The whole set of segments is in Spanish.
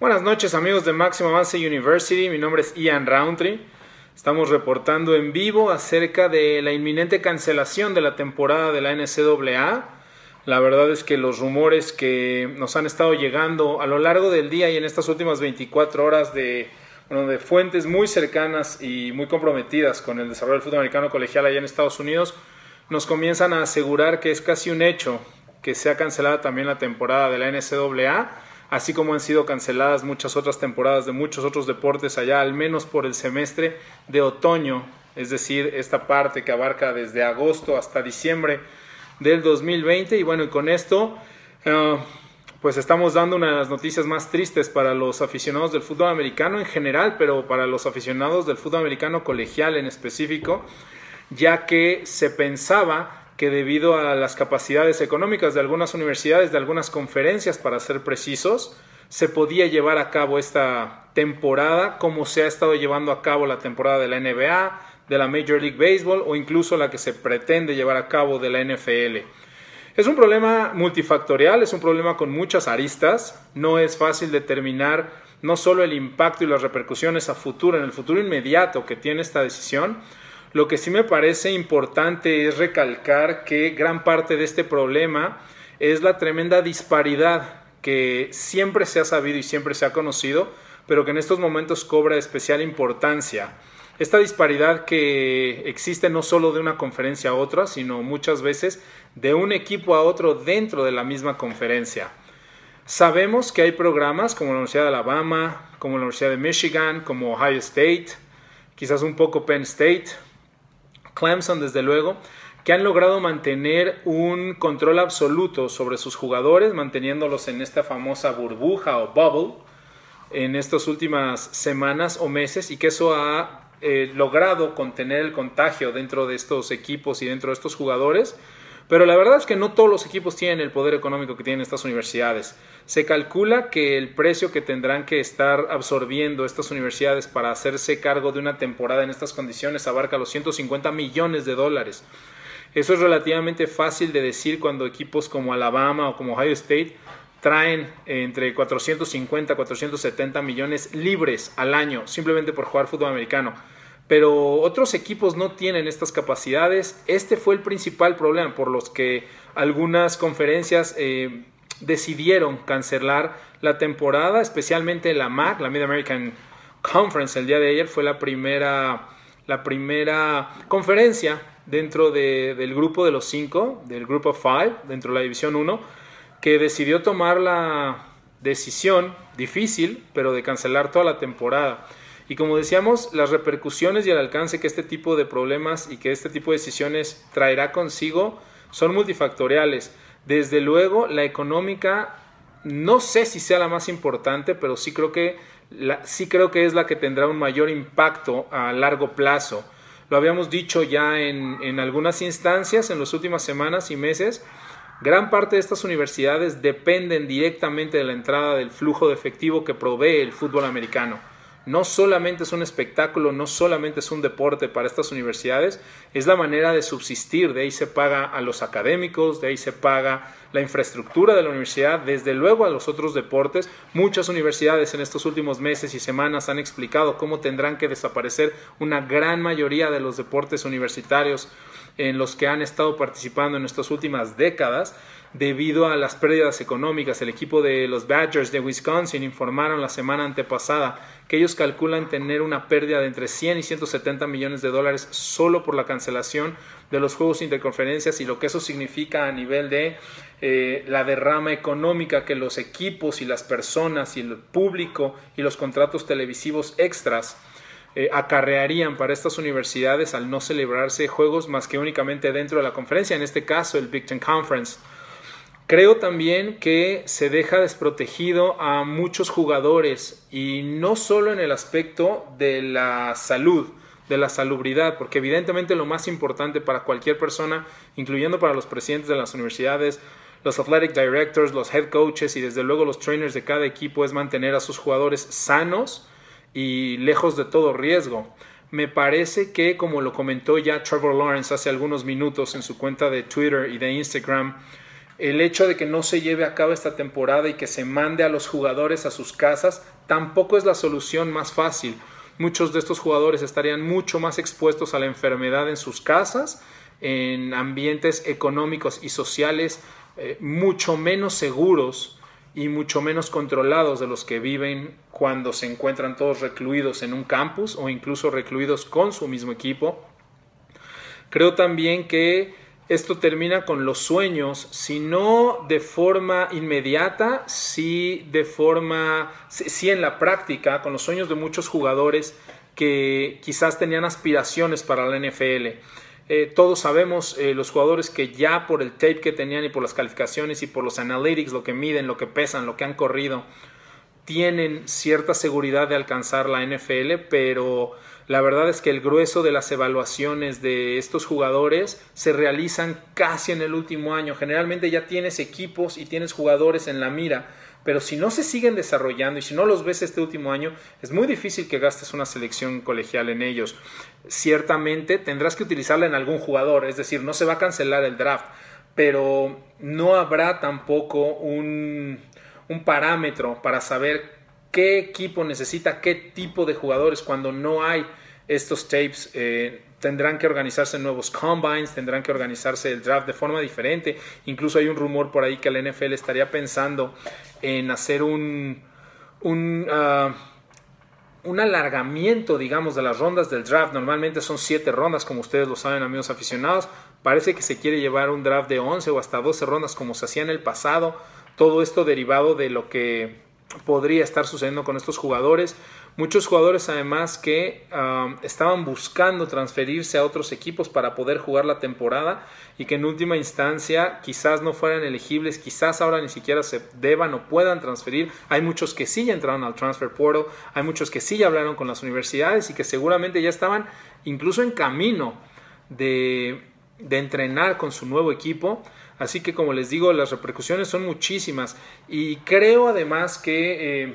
Buenas noches amigos de Máximo Avance University, mi nombre es Ian Roundtree. Estamos reportando en vivo acerca de la inminente cancelación de la temporada de la NCAA. La verdad es que los rumores que nos han estado llegando a lo largo del día y en estas últimas 24 horas de, de fuentes muy cercanas y muy comprometidas con el desarrollo del fútbol americano colegial allá en Estados Unidos nos comienzan a asegurar que es casi un hecho que sea cancelada también la temporada de la NCAA así como han sido canceladas muchas otras temporadas de muchos otros deportes allá, al menos por el semestre de otoño, es decir, esta parte que abarca desde agosto hasta diciembre del 2020. Y bueno, con esto, eh, pues estamos dando una de las noticias más tristes para los aficionados del fútbol americano en general, pero para los aficionados del fútbol americano colegial en específico, ya que se pensaba que debido a las capacidades económicas de algunas universidades, de algunas conferencias, para ser precisos, se podía llevar a cabo esta temporada como se ha estado llevando a cabo la temporada de la NBA, de la Major League Baseball o incluso la que se pretende llevar a cabo de la NFL. Es un problema multifactorial, es un problema con muchas aristas, no es fácil determinar no solo el impacto y las repercusiones a futuro, en el futuro inmediato que tiene esta decisión, lo que sí me parece importante es recalcar que gran parte de este problema es la tremenda disparidad que siempre se ha sabido y siempre se ha conocido, pero que en estos momentos cobra especial importancia. Esta disparidad que existe no solo de una conferencia a otra, sino muchas veces de un equipo a otro dentro de la misma conferencia. Sabemos que hay programas como la Universidad de Alabama, como la Universidad de Michigan, como Ohio State, quizás un poco Penn State, Clemson desde luego, que han logrado mantener un control absoluto sobre sus jugadores, manteniéndolos en esta famosa burbuja o bubble en estas últimas semanas o meses y que eso ha eh, logrado contener el contagio dentro de estos equipos y dentro de estos jugadores pero la verdad es que no todos los equipos tienen el poder económico que tienen estas universidades. Se calcula que el precio que tendrán que estar absorbiendo estas universidades para hacerse cargo de una temporada en estas condiciones abarca los 150 millones de dólares. Eso es relativamente fácil de decir cuando equipos como Alabama o como Ohio State traen entre 450 y 470 millones libres al año simplemente por jugar fútbol americano pero otros equipos no tienen estas capacidades. Este fue el principal problema por los que algunas conferencias eh, decidieron cancelar la temporada, especialmente la MAC, la Mid American Conference, el día de ayer fue la primera, la primera conferencia dentro del grupo de los cinco, del grupo five, dentro de la división 1, que decidió tomar la decisión difícil, pero de cancelar toda la temporada. Y como decíamos, las repercusiones y el alcance que este tipo de problemas y que este tipo de decisiones traerá consigo son multifactoriales. Desde luego, la económica no sé si sea la más importante, pero sí creo que, sí creo que es la que tendrá un mayor impacto a largo plazo. Lo habíamos dicho ya en, en algunas instancias en las últimas semanas y meses. Gran parte de estas universidades dependen directamente de la entrada del flujo de efectivo que provee el fútbol americano no solamente es un espectáculo, no solamente es un deporte para estas universidades, es la manera de subsistir, de ahí se paga a los académicos, de ahí se paga la infraestructura de la universidad, desde luego a los otros deportes. Muchas universidades en estos últimos meses y semanas han explicado cómo tendrán que desaparecer una gran mayoría de los deportes universitarios en los que han estado participando en estas últimas décadas debido a las pérdidas económicas. El equipo de los Badgers de Wisconsin informaron la semana antepasada que ellos calculan tener una pérdida de entre 100 y 170 millones de dólares solo por la cancelación de los juegos interconferencias y lo que eso significa a nivel de eh, la derrama económica que los equipos y las personas y el público y los contratos televisivos extras eh, acarrearían para estas universidades al no celebrarse juegos más que únicamente dentro de la conferencia, en este caso el Big Ten Conference. Creo también que se deja desprotegido a muchos jugadores y no solo en el aspecto de la salud, de la salubridad, porque evidentemente lo más importante para cualquier persona, incluyendo para los presidentes de las universidades, los athletic directors, los head coaches y desde luego los trainers de cada equipo es mantener a sus jugadores sanos y lejos de todo riesgo. Me parece que, como lo comentó ya Trevor Lawrence hace algunos minutos en su cuenta de Twitter y de Instagram, El hecho de que no se lleve a cabo esta temporada y que se mande a los jugadores a sus casas tampoco es la solución más fácil. Muchos de estos jugadores estarían mucho más expuestos a la enfermedad en sus casas, en ambientes económicos y sociales eh, mucho menos seguros y mucho menos controlados de los que viven cuando se encuentran todos recluidos en un campus o incluso recluidos con su mismo equipo. Creo también que esto termina con los sueños, si no de forma inmediata, sí de forma, sí en la práctica, con los sueños de muchos jugadores que quizás tenían aspiraciones para la NFL. Eh, todos sabemos eh, los jugadores que ya por el tape que tenían y por las calificaciones y por los analytics, lo que miden, lo que pesan, lo que han corrido, tienen cierta seguridad de alcanzar la NFL, pero la verdad es que el grueso de las evaluaciones de estos jugadores se realizan casi en el último año. Generalmente ya tienes equipos y tienes jugadores en la mira, pero si no se siguen desarrollando y si no los ves este último año, es muy difícil que gastes una selección colegial en ellos. Ciertamente tendrás que utilizarla en algún jugador, es decir, no se va a cancelar el draft, pero no habrá tampoco un, un parámetro para saber qué equipo necesita qué tipo de jugadores cuando no hay estos tapes. Eh, tendrán que organizarse nuevos combines, tendrán que organizarse el draft de forma diferente. Incluso hay un rumor por ahí que la NFL estaría pensando en hacer un, un, ah, un alargamiento, digamos, de las rondas del draft. Normalmente son siete rondas, como ustedes lo saben, amigos aficionados. Parece que se quiere llevar un draft de 11 o hasta 12 rondas como se hacía en el pasado. Todo esto derivado de lo que podría estar sucediendo con estos jugadores. Muchos jugadores además que estaban buscando transferirse a otros equipos para poder jugar la temporada y que en última instancia quizás no fueran elegibles, quizás ahora ni siquiera se deban o puedan transferir. Hay muchos que sí ya entraron al transfer portal, hay muchos que sí ya hablaron con las universidades y que seguramente ya estaban incluso en camino de, de entrenar con su nuevo equipo. Así que como les digo, las repercusiones son muchísimas y creo además que eh,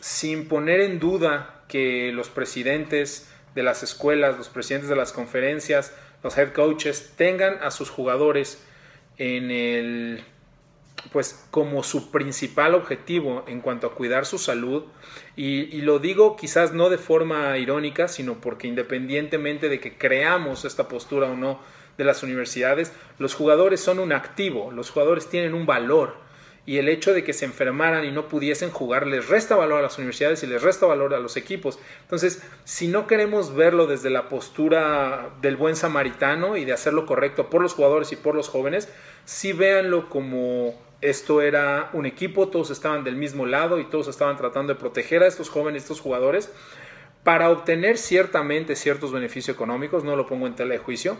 sin poner en duda que los presidentes de las escuelas, los presidentes de las conferencias, los head coaches tengan a sus jugadores en el pues como su principal objetivo en cuanto a cuidar su salud y, y, lo digo quizás no de forma irónica sino porque independientemente de que creamos esta postura o no de las universidades, los jugadores son un activo, los jugadores tienen un valor y el hecho de que se enfermaran y no pudiesen jugar les resta valor a las universidades y les resta valor a los equipos. Entonces, si no queremos verlo desde la postura del buen samaritano y de hacer lo correcto por los jugadores y por los jóvenes, sí véanlo como esto era un equipo, todos estaban del mismo lado y todos estaban tratando de proteger a estos jóvenes, estos jugadores, para obtener ciertamente ciertos beneficios económicos, no lo pongo en tela de juicio,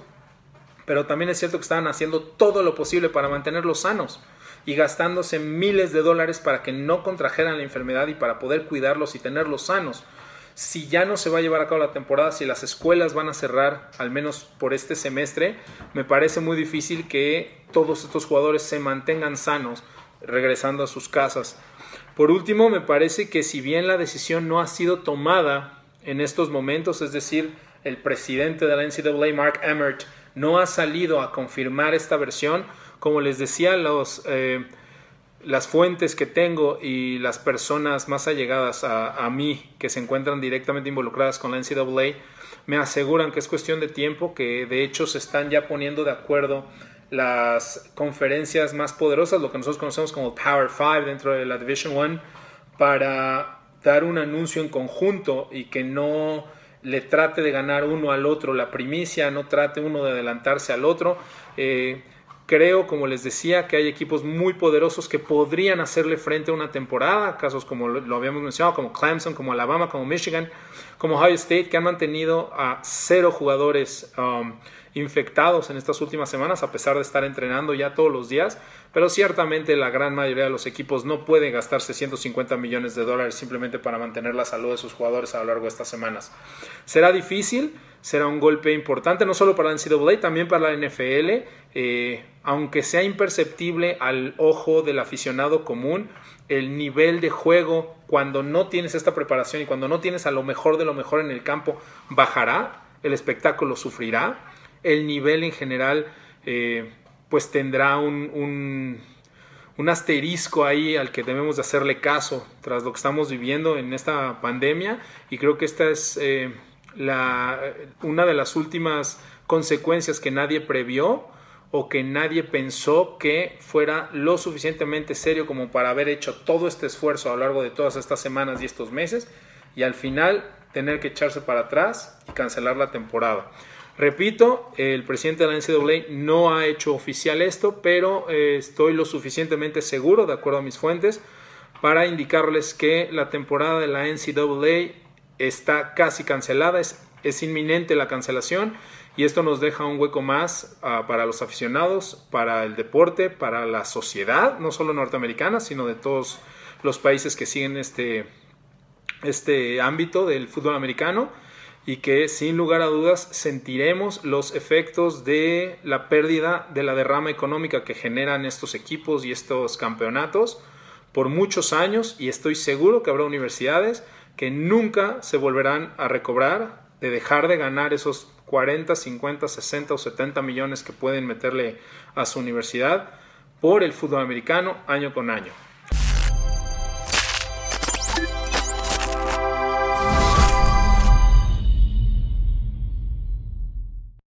pero también es cierto que estaban haciendo todo lo posible para mantenerlos sanos y gastándose miles de dólares para que no contrajeran la enfermedad y para poder cuidarlos y tenerlos sanos. Si ya no se va a llevar a cabo la temporada, si las escuelas van a cerrar, al menos por este semestre, me parece muy difícil que todos estos jugadores se mantengan sanos regresando a sus casas. Por último, me parece que si bien la decisión no ha sido tomada en estos momentos, es decir, el presidente de la NCAA, Mark Emmert, no ha salido a confirmar esta versión. Como les decía, los, eh, las fuentes que tengo y las personas más allegadas a, mí que se encuentran directamente involucradas con la NCAA me aseguran que es cuestión de tiempo, que de hecho se están ya poniendo de acuerdo las conferencias más poderosas, lo que nosotros conocemos como Power 5 dentro de la Division 1, para dar un anuncio en conjunto y que no le trate de ganar uno al otro la primicia, no trate uno de adelantarse al otro. Eh, creo, como les decía, que hay equipos muy poderosos que podrían hacerle frente a una temporada, casos como lo, habíamos mencionado, como Clemson, como Alabama, como Michigan, como Ohio State, que han mantenido a cero jugadores um, infectados en estas últimas semanas, a pesar de estar entrenando ya todos los días, pero ciertamente la gran mayoría de los equipos no pueden gastarse 150 millones de dólares simplemente para mantener la salud de sus jugadores a lo largo de estas semanas. Será difícil, será un golpe importante, no solo para la NCAA, también para la NFL, eh, aunque sea imperceptible al ojo del aficionado común, el nivel de juego cuando no tienes esta preparación y cuando no tienes a lo mejor de lo mejor en el campo bajará, el espectáculo sufrirá, el nivel en general eh, pues tendrá un, un, asterisco ahí al que debemos de hacerle caso tras lo que estamos viviendo en esta pandemia y creo que esta es eh, una de las últimas consecuencias que nadie previó o que nadie pensó que fuera lo suficientemente serio como para haber hecho todo este esfuerzo a lo largo de todas estas semanas y estos meses y al final tener que echarse para atrás y cancelar la temporada. Repito, el presidente de la NCAA no ha hecho oficial esto, pero eh, estoy lo suficientemente seguro, de acuerdo a mis fuentes, para indicarles que la temporada de la NCAA está casi cancelada, es, es inminente la cancelación y esto nos deja un hueco más uh, para los aficionados, para el deporte, para la sociedad, no solo norteamericana, sino de todos los países que siguen este, este ámbito del fútbol americano y que sin lugar a dudas sentiremos los efectos de la pérdida de la derrama económica que generan estos equipos y estos campeonatos por muchos años y estoy seguro que habrá universidades que nunca se volverán a recobrar de dejar de ganar esos 40, 50, 60 o 70 millones que pueden meterle a su universidad por el fútbol americano año con año.